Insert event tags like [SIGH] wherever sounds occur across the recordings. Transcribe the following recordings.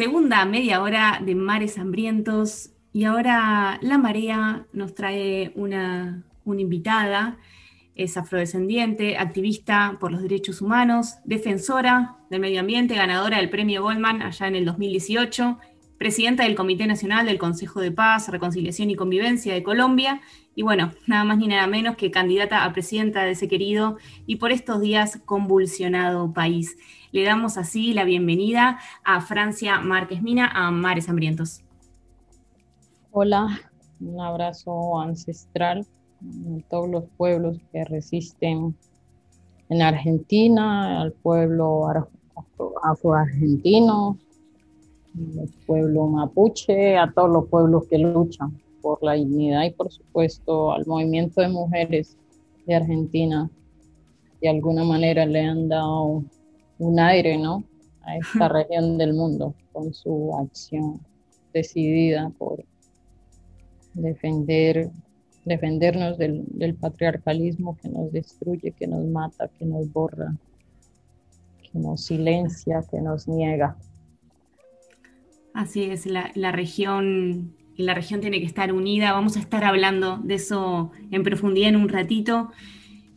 Segunda media hora de Mares Hambrientos y ahora La Marea nos trae una, invitada, es afrodescendiente, activista por los derechos humanos, defensora del medio ambiente, ganadora del premio Goldman allá en el 2018, presidenta del Comité Nacional del Consejo de Paz, Reconciliación y Convivencia de Colombia, y bueno, nada más ni nada menos que candidata a presidenta de ese querido y por estos días convulsionado país. Le damos así la bienvenida a Francia Márquez Mina, a Mares Hambrientos. Hola, un abrazo ancestral a todos los pueblos que resisten en Argentina, al pueblo afroargentino, al pueblo mapuche, a todos los pueblos que luchan por la dignidad y por supuesto al movimiento de mujeres de Argentina. De alguna manera le han dado un aire, ¿no? A esta región del mundo con su acción decidida por defender, defendernos del, patriarcalismo que nos destruye, que nos mata, que nos borra, que nos silencia, que nos niega. Así es, la, la región la región tiene que estar unida. Vamos a estar hablando de eso en profundidad en un ratito.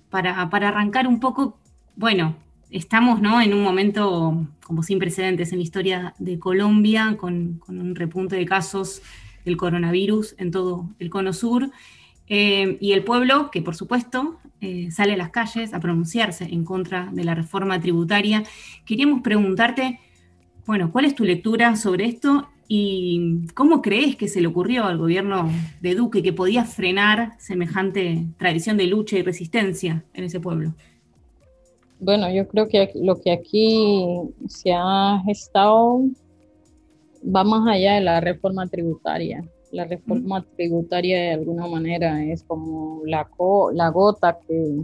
Para, para arrancar un poco, bueno, estamos ¿no? en un momento como sin precedentes en la historia de Colombia, con, un repunte de casos del coronavirus en todo el cono sur. Eh, y el pueblo, que por supuesto eh, sale a las calles a pronunciarse en contra de la reforma tributaria. Queríamos preguntarte, bueno, ¿cuál es tu lectura sobre esto ¿Y cómo crees que se le ocurrió al gobierno de Duque que podía frenar semejante tradición de lucha y resistencia en ese pueblo? Bueno, yo creo que lo que aquí se ha gestado va más allá de la reforma tributaria. La reforma tributaria de alguna manera es como la, la gota que,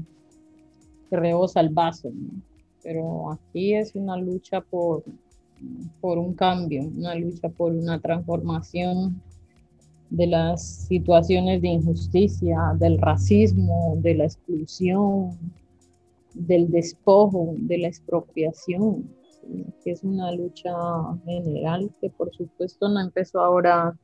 que rebosa el vaso, pero aquí es una lucha por por un cambio, una lucha por una transformación de las situaciones de injusticia, del racismo, de la exclusión, del despojo, de la expropiación, que es una lucha general que por supuesto no empezó ahora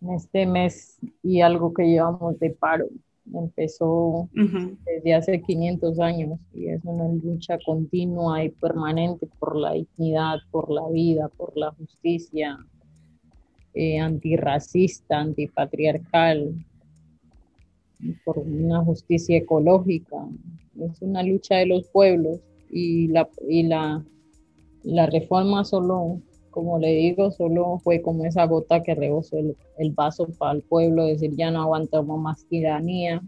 en este mes y algo que llevamos de paro, empezó desde hace 500 años y es una lucha continua y permanente por la dignidad, por la vida, por la justicia, eh, antirracista, antipatriarcal, por una justicia ecológica. Es una lucha de los pueblos y la, y la, la reforma solo como le digo, solo fue como esa gota que rebosó el, vaso para el pueblo, decir ya no aguantamos más tiranía.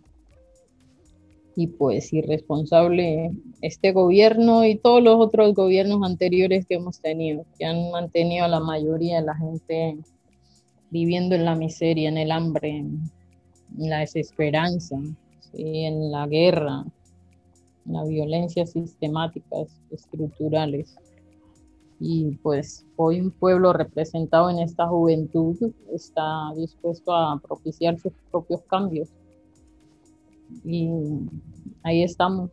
Y pues irresponsable este gobierno y todos los otros gobiernos anteriores que hemos tenido, que han mantenido a la mayoría de la gente viviendo en la miseria, en el hambre, en la desesperanza, en la guerra, en la violencia sistemáticas, estructurales y pues hoy un pueblo representado en esta juventud está dispuesto a propiciar sus propios cambios. Y ahí estamos.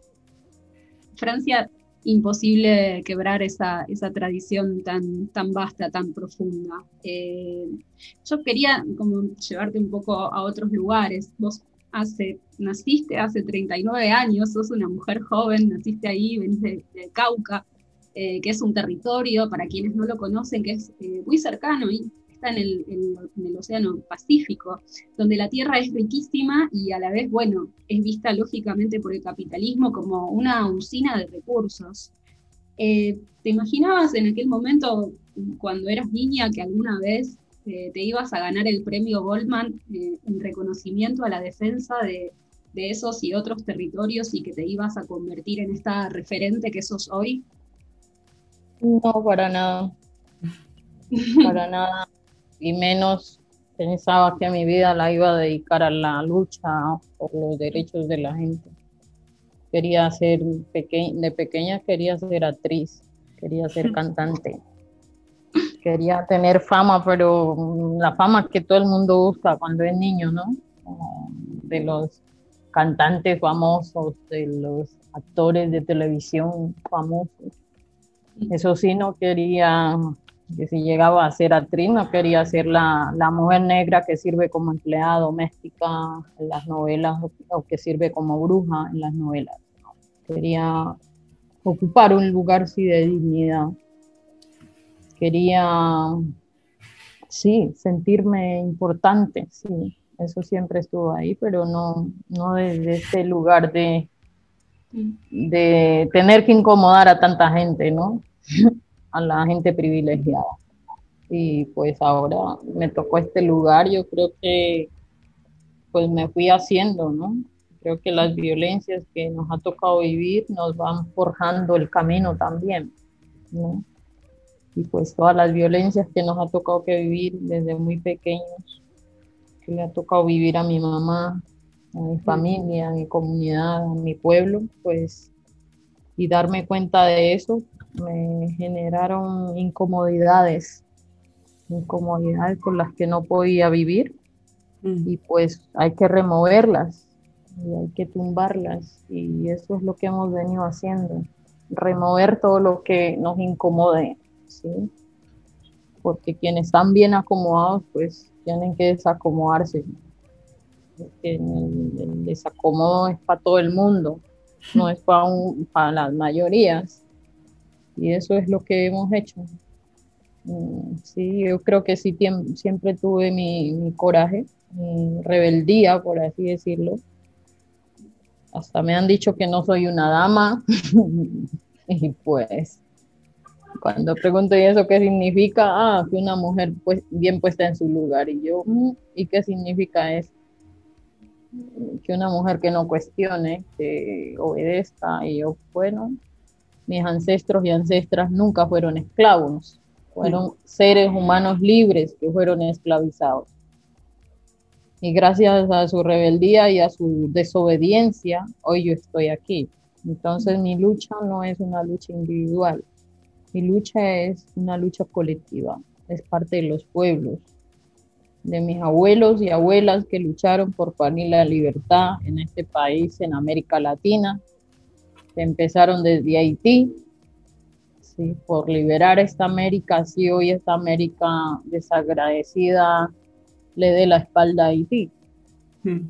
Francia, imposible quebrar esa, esa tradición tan, tan vasta, tan profunda. Eh, yo quería como llevarte un poco a otros lugares. Vos hace, naciste hace 39 años, sos una mujer joven, naciste ahí, venís de Cauca. Eh, que es un territorio, para quienes no lo conocen, que es eh, muy cercano y está en el, Océano Pacífico, donde la tierra es riquísima y a la vez, bueno, es vista lógicamente por el capitalismo como una usina de recursos. Eh, ¿Te imaginabas en aquel momento, cuando eras niña, que alguna vez te ibas a ganar el premio Goldman en reconocimiento a la defensa de, de esos y otros territorios y que te ibas a convertir en esta referente que sos hoy? No, para nada. [LAUGHS] Para nada. Y menos pensaba que mi vida la iba a dedicar a la lucha por los derechos de la gente. Quería ser pequeña, de pequeña quería ser actriz, quería ser [LAUGHS] cantante. Quería tener fama, pero la fama que todo el mundo busca cuando es niño, ¿no? De los cantantes famosos, de los actores de televisión famosos eso sí, no quería que si llegaba a ser actriz no quería ser la, la, mujer negra que sirve como empleada doméstica en las novelas o que sirve como bruja en las novelas. Quería ocupar un lugar sí de dignidad. Quería, sí, sentirme importante, sí, eso siempre estuvo ahí, pero no, no desde este lugar de, de tener que incomodar a tanta gente, ¿no? [LAUGHS] a la gente privilegiada. Y pues ahora me tocó este lugar, yo creo que pues me fui haciendo, ¿no? Creo que las violencias que nos ha tocado vivir nos van forjando el camino también, ¿no? Y pues todas las violencias que nos ha tocado que vivir desde muy pequeños, que le ha tocado vivir a mi mamá, a mi familia, a mi comunidad, a mi pueblo, pues, y darme cuenta de eso, me generaron incomodidades, incomodidades con las que no podía vivir, mm. y pues hay que removerlas, y hay que tumbarlas, y eso es lo que hemos venido haciendo, remover todo lo que nos incomode, ¿sí? Porque quienes están bien acomodados, pues tienen que desacomodarse. El, desacomodo es para todo el mundo, no es para, para las mayorías. Y eso es lo que hemos hecho. Mm, sí, yo creo que sí siempre tuve mi, mi coraje, mi rebeldía, por así decirlo. Hasta me han dicho que no soy una dama. [LAUGHS] y pues cuando pregunto, ¿y eso qué significa? Ah, que una mujer pues, bien puesta en su lugar. Y yo, mm, ¿y qué significa eso? Que una mujer que no cuestione, que obedezca. Y yo, bueno, mis ancestros y ancestras nunca fueron esclavos, fueron seres humanos libres que fueron esclavizados. Y gracias a su rebeldía y a su desobediencia, hoy yo estoy aquí. Entonces mi lucha no es una lucha individual, mi lucha es una lucha colectiva, es parte de los pueblos, de mis abuelos y abuelas que lucharon por parir la libertad en este país, en América Latina, que empezaron desde Haití, ¿sí? por liberar esta América, si hoy esta América desagradecida le dé la espalda a Haití. Hmm.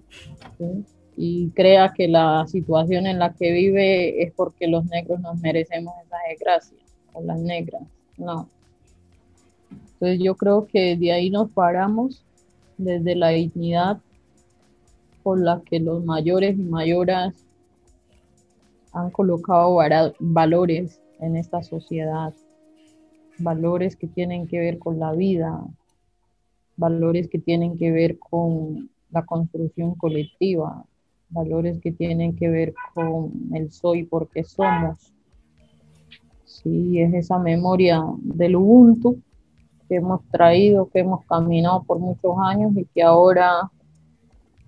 Y crea que la situación en la que vive es porque los negros nos merecemos esa desgracia las negras, no. Entonces yo creo que de ahí nos paramos desde la dignidad por la que los mayores y mayoras han colocado valores en esta sociedad, valores que tienen que ver con la vida, valores que tienen que ver con la construcción colectiva, valores que tienen que ver con el soy porque somos, Sí, es esa memoria del Ubuntu que hemos traído, que hemos caminado por muchos años y que ahora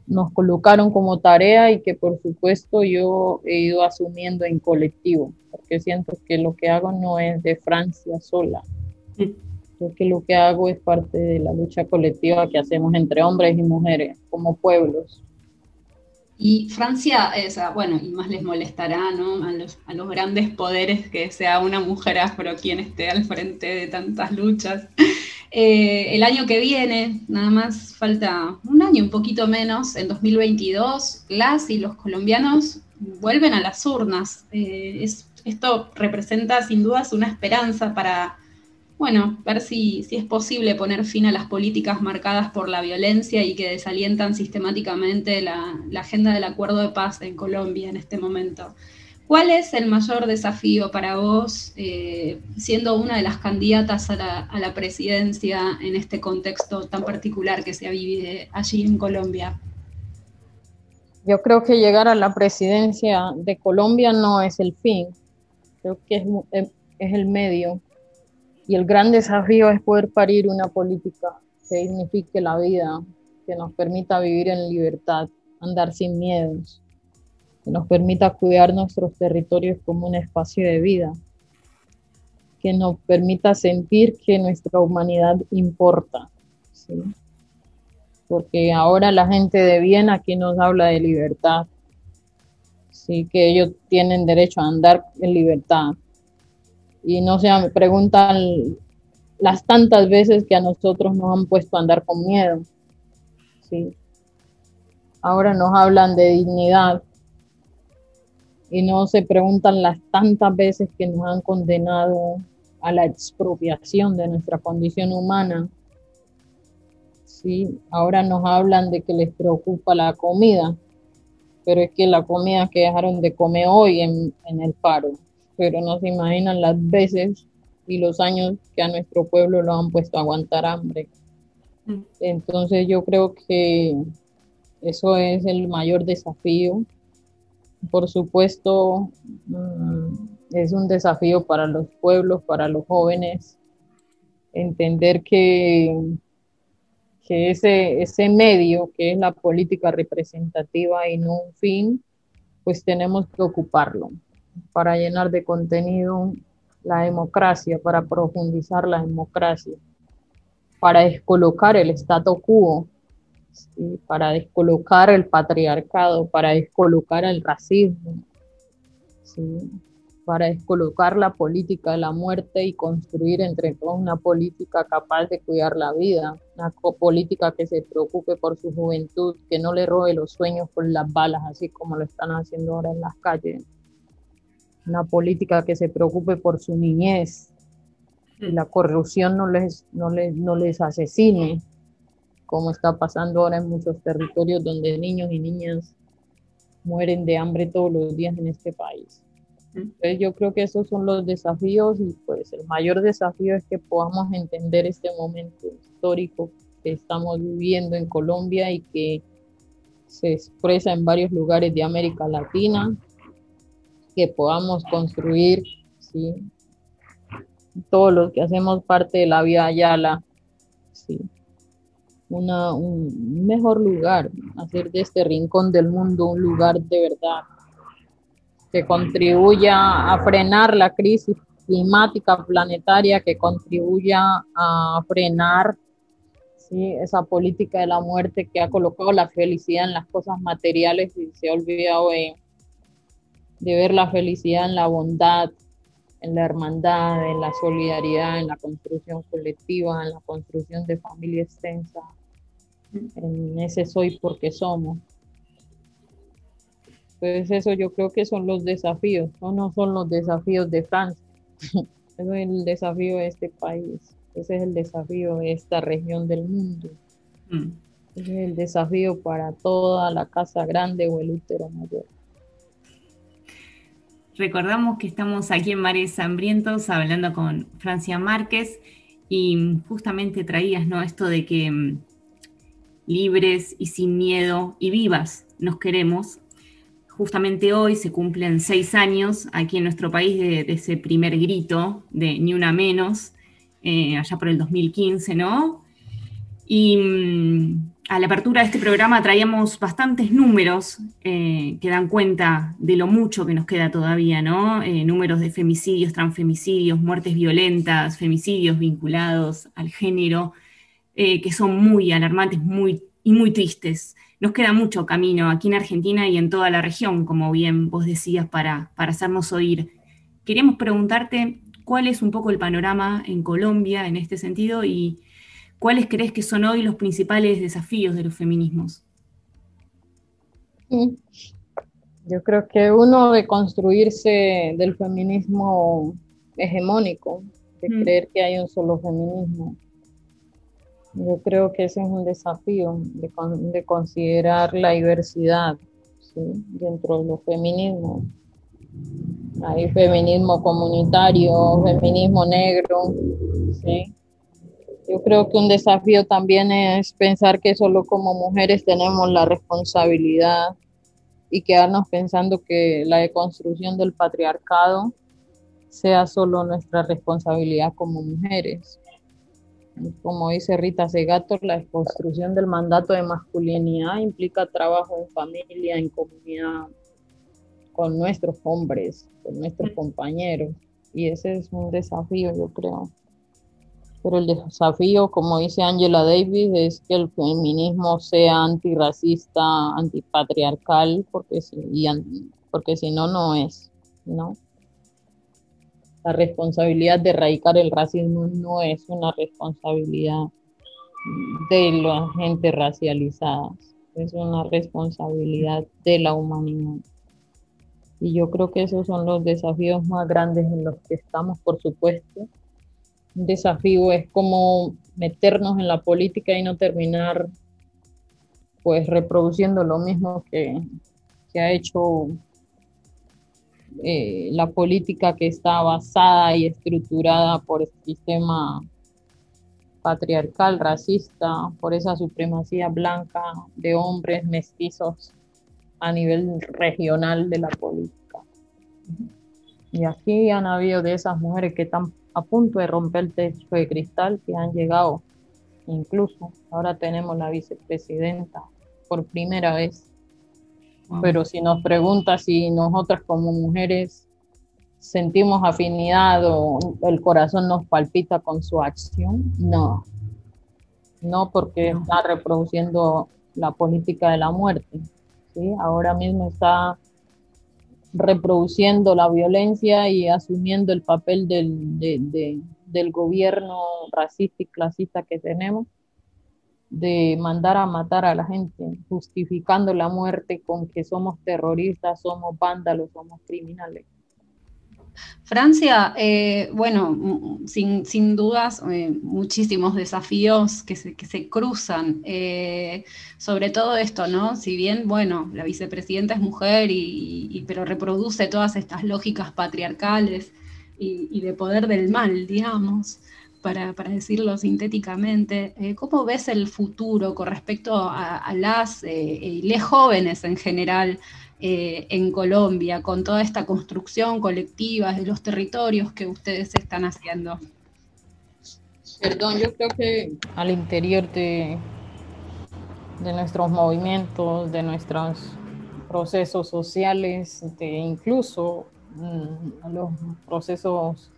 nos colocaron como tarea y que por supuesto yo he ido asumiendo en colectivo, porque siento que lo que hago no es de Francia sola, creo que lo que hago es parte de la lucha colectiva que hacemos entre hombres y mujeres como pueblos. Y Francia, bueno, y más les molestará, ¿no? A los, a los, grandes poderes que sea una mujer afro quien esté al frente de tantas luchas. Eh, el año que viene, nada más falta un año, un poquito menos, en 2022, las y los colombianos vuelven a las urnas. Eh, es, esto representa sin dudas una esperanza para bueno, ver si, si, es posible poner fin a las políticas marcadas por la violencia y que desalientan sistemáticamente la, agenda del acuerdo de paz en Colombia en este momento. ¿Cuál es el mayor desafío para vos, eh, siendo una de las candidatas a la, presidencia en este contexto tan particular que se vive allí en Colombia? Yo creo que llegar a la presidencia de Colombia no es el fin, creo que es, es el medio y el gran desafío es poder parir una política que dignifique la vida, que nos permita vivir en libertad, andar sin miedos, que nos permita cuidar nuestros territorios como un espacio de vida, que nos permita sentir que nuestra humanidad importa. Porque ahora la gente de bien aquí nos habla de libertad, ¿sí? que ellos tienen derecho a andar en libertad, y no sé, me preguntan las tantas veces que a nosotros nos han puesto a andar con miedo. ¿sí? Ahora nos hablan de dignidad y no se preguntan las tantas veces que nos han condenado a la expropiación de nuestra condición humana. Sí, ahora nos hablan de que les preocupa la comida, pero es que la comida que dejaron de comer hoy en, en el paro, pero no se imaginan las veces y los años que a nuestro pueblo lo han puesto a aguantar hambre. Mm. Entonces yo creo que eso es el mayor desafío. Por supuesto, mm, es un desafío para los pueblos, para los jóvenes, entender que, que ese, ese medio, que es la política representativa y no un fin, pues tenemos que ocuparlo para llenar de contenido la democracia, para profundizar la democracia, para descolocar el statu quo, para descolocar el patriarcado, para descolocar el racismo, para descolocar la política de la muerte y construir entre todos una política capaz de cuidar la vida, una política que se preocupe por su juventud, que no le robe los sueños con las balas, así como lo están haciendo ahora en las calles, una política que se preocupe por su niñez, y la corrupción no les, no les, no les asesine, como está pasando ahora en muchos territorios donde niños y niñas mueren de hambre todos los días en este país. Entonces yo creo que esos son los desafíos y pues el mayor desafío es que podamos entender este momento histórico que estamos viviendo en Colombia y que se expresa en varios lugares de América Latina, que podamos construir, ¿sí? todos los que hacemos parte de la vida Ayala, ¿sí? Un mejor lugar, hacer de este rincón del mundo un lugar de verdad que contribuya a frenar la crisis climática planetaria, que contribuya a frenar esa política de la muerte que ha colocado la felicidad en las cosas materiales y se ha olvidado de, de ver la felicidad en la bondad, en la hermandad, en la solidaridad, en la construcción colectiva, en la construcción de familia extensa, en ese soy porque somos. Entonces eso yo creo que son los desafíos, no, no son los desafíos de Francia, [LAUGHS] es el desafío de este país, ese es el desafío de esta región del mundo, mm. ese es el desafío para toda la casa grande o el útero mayor. Recordamos que estamos aquí en Mares Hambrientos hablando con Francia Márquez y justamente traías ¿no? esto de que mm, libres y sin miedo y vivas nos queremos justamente hoy se cumplen seis años aquí en nuestro país de, ese primer grito de Ni una menos, eh, allá por el 2015, ¿no? Y mm, a la apertura de este programa traíamos bastantes números eh, que dan cuenta de lo mucho que nos queda todavía, ¿no? Eh, números de femicidios, transfemicidios, muertes violentas, femicidios vinculados al género, que son muy alarmantes muy, y muy tristes nos queda mucho camino aquí en Argentina y en toda la región, como bien vos decías, para, para hacernos oír. Queríamos preguntarte cuál es un poco el panorama en Colombia en este sentido y cuáles crees que son hoy los principales desafíos de los feminismos. Yo creo que uno de construirse del feminismo hegemónico, de mm. creer que hay un solo feminismo, yo creo que ese es un desafío de, considerar la diversidad dentro de los feminismos. Hay feminismo comunitario, feminismo negro. Yo creo que un desafío también es pensar que solo como mujeres tenemos la responsabilidad y quedarnos pensando que la deconstrucción del patriarcado sea solo nuestra responsabilidad como mujeres como dice Rita Segato, la construcción del mandato de masculinidad implica trabajo en familia, en comunidad, con nuestros hombres, con nuestros compañeros. Y ese es un desafío, yo creo. Pero el desafío, como dice Angela Davis, es que el feminismo sea antirracista, antipatriarcal, porque si, porque si no, no es, ¿no? la responsabilidad de erradicar el racismo no es una responsabilidad de la gente racializada, es una responsabilidad de la humanidad. Y yo creo que esos son los desafíos más grandes en los que estamos, por supuesto. Desafío es como meternos en la política y no terminar pues reproduciendo lo mismo que, que ha hecho eh, la política que está basada y estructurada por el sistema patriarcal, racista, por esa supremacía blanca de hombres mestizos a nivel regional de la política. Y aquí han habido de esas mujeres que están a punto de romper el techo de cristal, que han llegado, incluso ahora tenemos la vicepresidenta por primera vez. Pero si nos pregunta si nosotras como mujeres sentimos afinidad o el corazón nos palpita con su acción, no. No porque está reproduciendo la política de la muerte. ¿sí? Ahora mismo está reproduciendo la violencia y asumiendo el papel del, del gobierno racista y clasista que tenemos de mandar a matar a la gente, justificando la muerte con que somos terroristas, somos vándalos, somos criminales. Francia, eh, bueno, sin, dudas, eh, muchísimos desafíos que se, que se cruzan, eh, sobre todo esto, ¿no? Si bien, bueno, la vicepresidenta es mujer, y, pero reproduce todas estas lógicas patriarcales y, de poder del mal, digamos para, decirlo sintéticamente, ¿cómo ves el futuro con respecto a, las y les jóvenes en general eh, en Colombia, con toda esta construcción colectiva de los territorios que ustedes están haciendo? Perdón, yo creo que al interior de, de nuestros movimientos, de nuestros procesos sociales, de incluso mm, los procesos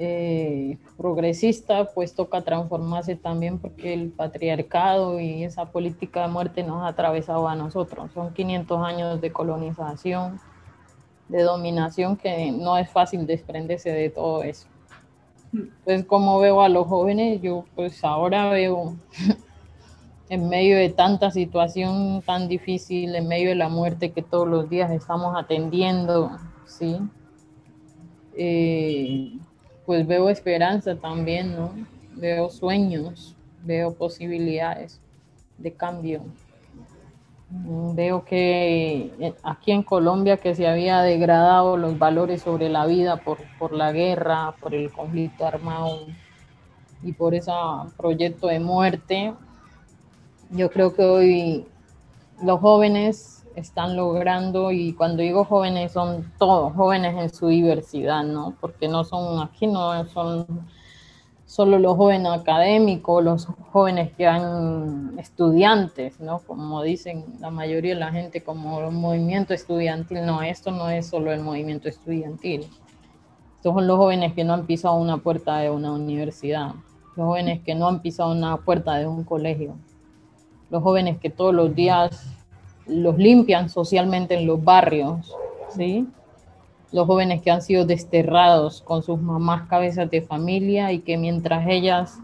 eh, progresista, pues toca transformarse también porque el patriarcado y esa política de muerte nos ha atravesado a nosotros. Son 500 años de colonización, de dominación, que no es fácil desprenderse de todo eso. Entonces, como veo a los jóvenes, yo pues ahora veo [LAUGHS] en medio de tanta situación tan difícil, en medio de la muerte que todos los días estamos atendiendo, ¿sí? Eh, pues veo esperanza también, ¿no? Veo sueños, veo posibilidades de cambio. Mm, veo que eh, aquí en Colombia que se había degradado los valores sobre la vida por, por la guerra, por el conflicto armado y por ese proyecto de muerte, yo creo que hoy los jóvenes están logrando, y cuando digo jóvenes son todos jóvenes en su diversidad, ¿no? Porque no son aquí, no son solo los jóvenes académicos, los jóvenes que han estudiantes, ¿no? Como dicen la mayoría de la gente, como el movimiento estudiantil, no, esto no es solo el movimiento estudiantil. Estos son los jóvenes que no han pisado una puerta de una universidad, los jóvenes que no han pisado una puerta de un colegio, los jóvenes que todos los días los limpian socialmente en los barrios, ¿sí? Los jóvenes que han sido desterrados con sus mamás cabezas de familia y que mientras ellas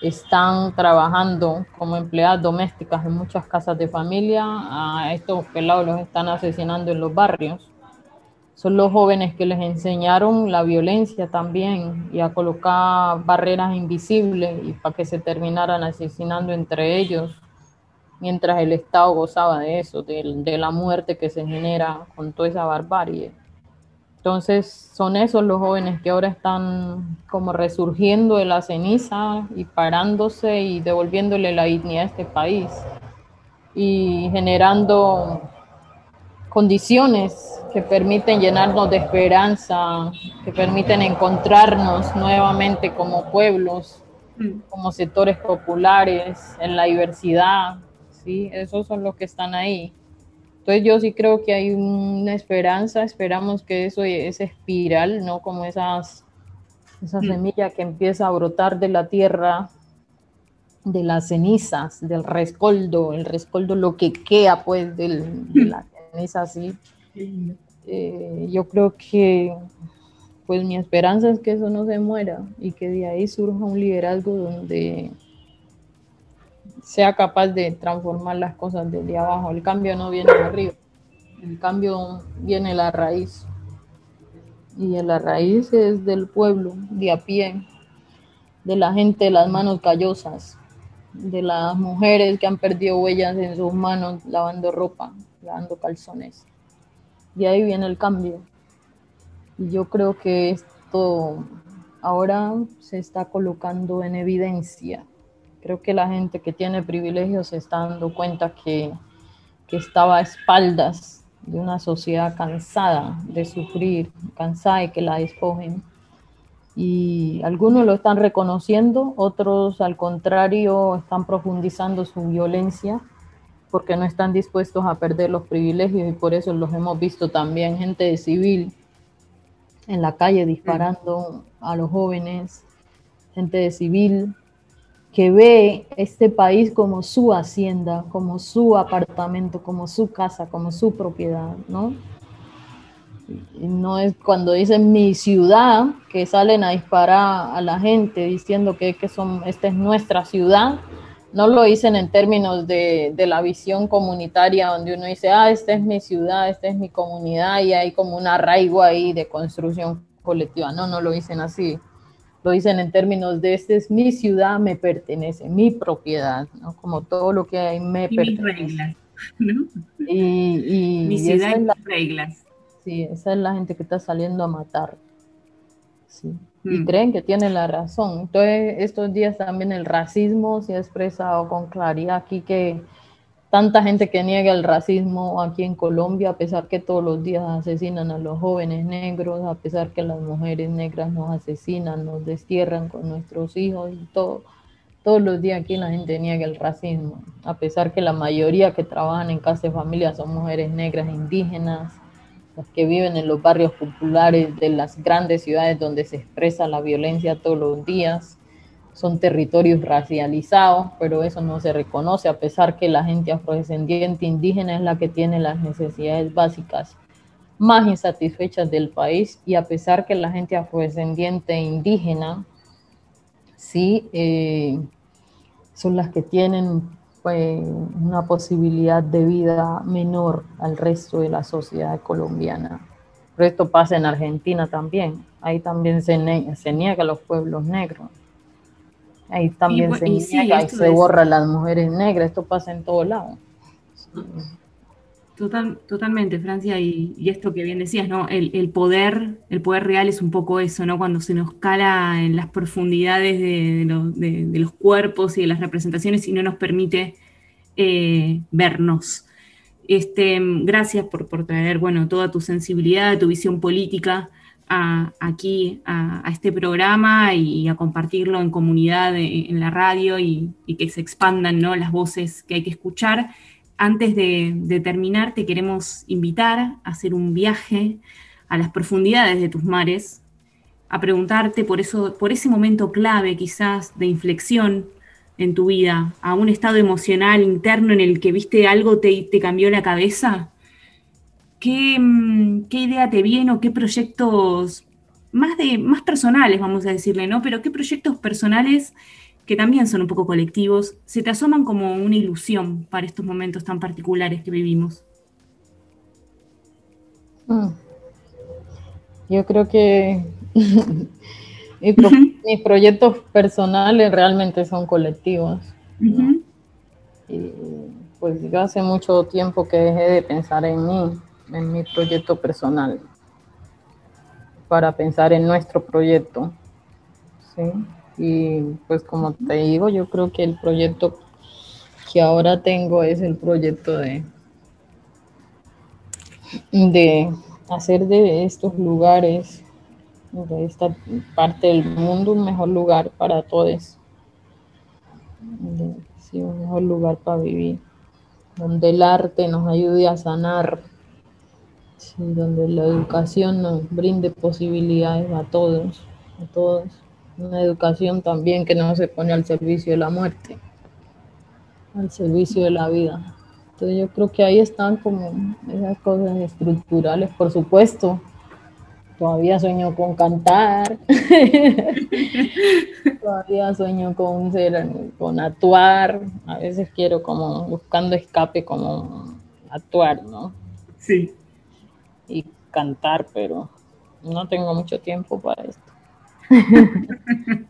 están trabajando como empleadas domésticas en muchas casas de familia, a estos pelados los están asesinando en los barrios. Son los jóvenes que les enseñaron la violencia también y a colocar barreras invisibles y para que se terminaran asesinando entre ellos mientras el Estado gozaba de eso, de, la muerte que se genera con toda esa barbarie. Entonces son esos los jóvenes que ahora están como resurgiendo de la ceniza y parándose y devolviéndole la dignidad a este país y generando condiciones que permiten llenarnos de esperanza, que permiten encontrarnos nuevamente como pueblos, mm. como sectores populares, en la diversidad, ¿sí? Esos son los que están ahí. Entonces yo sí creo que hay una esperanza, esperamos que eso, esa espiral, ¿no? Como esas, esa mm. semilla que empieza a brotar de la tierra, de las cenizas, del rescoldo, el rescoldo lo que queda pues del, de la ceniza, sí. Eh, yo creo que pues mi esperanza es que eso no se muera y que de ahí surja un liderazgo donde sea capaz de transformar las cosas desde abajo. El cambio no viene de arriba, el cambio viene de la raíz. Y de la raíz es del pueblo, de a pie, de la gente de las manos callosas, de las mujeres que han perdido huellas en sus manos lavando ropa, lavando calzones. De ahí viene el cambio. Y yo creo que esto ahora se está colocando en evidencia Creo que la gente que tiene privilegios se está dando cuenta que, que estaba a espaldas de una sociedad cansada de sufrir, cansada de que la despojen. Y algunos lo están reconociendo, otros al contrario están profundizando su violencia porque no están dispuestos a perder los privilegios y por eso los hemos visto también gente de civil en la calle disparando a los jóvenes, gente de civil que ve este país como su hacienda, como su apartamento, como su casa, como su propiedad, ¿no? No es cuando dicen mi ciudad, que salen a disparar a la gente diciendo que, que son, esta es nuestra ciudad, no lo dicen en términos de, de, la visión comunitaria, donde uno dice, ah, esta es mi ciudad, esta es mi comunidad, y hay como un arraigo ahí de construcción colectiva. No, no lo dicen así lo dicen en términos de esta es mi ciudad, me pertenece, mi propiedad, ¿no? Como todo lo que hay me y pertenece. reglas, ¿no? Y, [LAUGHS] mi ciudad y las reglas. Sí, esa es la gente que está saliendo a matar. Sí. Y mm. creen que tienen la razón. Entonces, estos días también el racismo se ha expresado con claridad aquí que tanta gente que niega el racismo aquí en Colombia, a pesar que todos los días asesinan a los jóvenes negros, a pesar que las mujeres negras nos asesinan, nos destierran con nuestros hijos y todo. Todos los días aquí la gente niega el racismo, a pesar que la mayoría que trabajan en casa de familia son mujeres negras e indígenas, las que viven en los barrios populares de las grandes ciudades donde se expresa la violencia todos los días son territorios racializados, pero eso no se reconoce, a pesar que la gente afrodescendiente indígena es la que tiene las necesidades básicas más insatisfechas del país, y a pesar que la gente afrodescendiente indígena sí eh, son las que tienen pues, una posibilidad de vida menor al resto de la sociedad colombiana. Pero esto pasa en Argentina también, ahí también se, se niega a los pueblos negros. Ahí también se niega y se borra las mujeres negras. Esto pasa en todos lados. Total, totalmente, Francia, y, esto que bien decías, ¿no? El, poder, el poder real es un poco eso, ¿no? Cuando se nos cala en las profundidades de, los cuerpos y de las representaciones y no nos permite eh, vernos. Este, gracias por, por traer, bueno, toda tu sensibilidad, tu visión política aquí a, este programa y a compartirlo en comunidad, en, la radio y, que se expandan ¿no? las voces que hay que escuchar. Antes de, terminar, te queremos invitar a hacer un viaje a las profundidades de tus mares, a preguntarte por, eso, por ese momento clave quizás de inflexión en tu vida, a un estado emocional interno en el que viste algo te, te cambió la cabeza Mm, ¿qué, idea te viene o qué proyectos más, de, más personales, vamos a decirle, ¿no? Pero qué proyectos personales que también son un poco colectivos, se te asoman como una ilusión para estos momentos tan particulares que vivimos. Mm. Yo creo que [LAUGHS] mis, proyectos personales realmente son colectivos. Y pues yo hace mucho tiempo que dejé de pensar en mí en mi proyecto personal, para pensar en nuestro proyecto. ¿sí? Y pues como te digo, yo creo que el proyecto que ahora tengo es el proyecto de, de hacer de estos lugares, de esta parte del mundo, un mejor lugar para todos. Sí, un mejor lugar para vivir, donde el arte nos ayude a sanar donde la educación nos brinde posibilidades a todos, a todos. Una educación también que no se pone al servicio de la muerte, al servicio de la vida. Entonces yo creo que ahí están como esas cosas estructurales, por supuesto. Todavía sueño con cantar. [LAUGHS] Todavía sueño con ser, con actuar. A veces quiero como buscando escape como actuar, ¿no? Sí. Cantar, pero no tengo mucho tiempo para esto. [LAUGHS]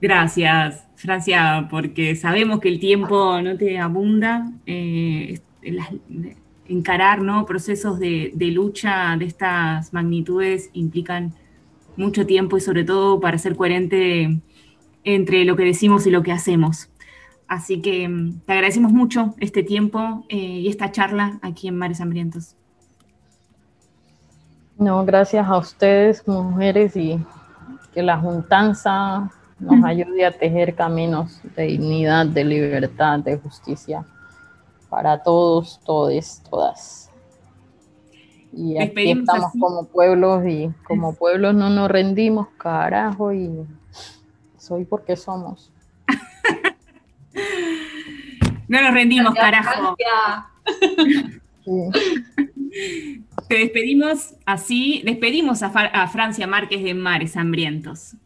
Gracias, Francia, porque sabemos que el tiempo no te abunda. Eh, encarar ¿no? procesos de, lucha de estas magnitudes implican mucho tiempo y sobre todo para ser coherente entre lo que decimos y lo que hacemos. Así que mm, te agradecemos mucho este tiempo eh, y esta charla aquí en Mares Hambrientos. No, gracias a ustedes, mujeres, y que la juntanza nos ayude a tejer caminos de dignidad, de libertad, de justicia para todos, todes, todas. Y aquí estamos como pueblos y como pueblos no nos rendimos, carajo, y soy porque somos. [LAUGHS] no nos rendimos, carajo. [LAUGHS] [LAUGHS] Te despedimos así, despedimos a, a Francia Márquez de Mares Hambrientos.